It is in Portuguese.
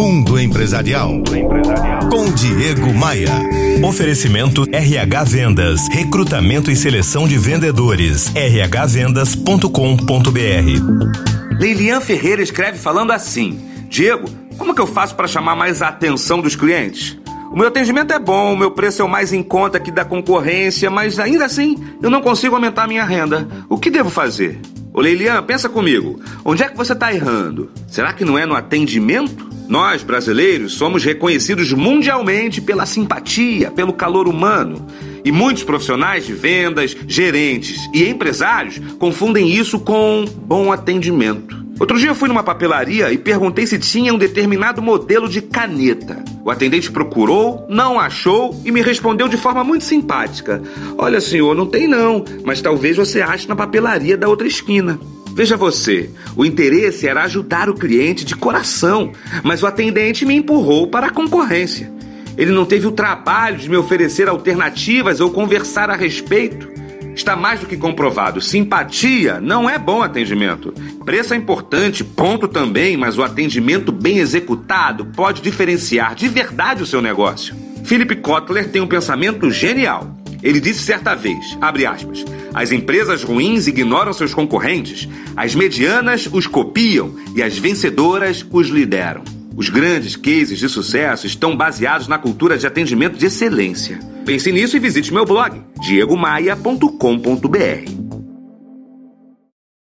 Mundo Empresarial. Com Diego Maia. Oferecimento RH Vendas. Recrutamento e seleção de vendedores. rhvendas.com.br. Leilian Ferreira escreve falando assim: Diego, como que eu faço para chamar mais a atenção dos clientes? O meu atendimento é bom, o meu preço é o mais em conta aqui da concorrência, mas ainda assim eu não consigo aumentar minha renda. O que devo fazer? Ô Leilian, pensa comigo. Onde é que você está errando? Será que não é no atendimento? Nós, brasileiros, somos reconhecidos mundialmente pela simpatia, pelo calor humano. E muitos profissionais de vendas, gerentes e empresários confundem isso com bom atendimento. Outro dia eu fui numa papelaria e perguntei se tinha um determinado modelo de caneta. O atendente procurou, não achou e me respondeu de forma muito simpática: Olha, senhor, não tem não, mas talvez você ache na papelaria da outra esquina. Veja você, o interesse era ajudar o cliente de coração, mas o atendente me empurrou para a concorrência. Ele não teve o trabalho de me oferecer alternativas ou conversar a respeito. Está mais do que comprovado. Simpatia não é bom atendimento. Preço é importante, ponto também, mas o atendimento bem executado pode diferenciar de verdade o seu negócio. Philip Kotler tem um pensamento genial. Ele disse certa vez, abre aspas, as empresas ruins ignoram seus concorrentes, as medianas os copiam e as vencedoras os lideram. Os grandes cases de sucesso estão baseados na cultura de atendimento de excelência. Pense nisso e visite meu blog, diegomaia.com.br.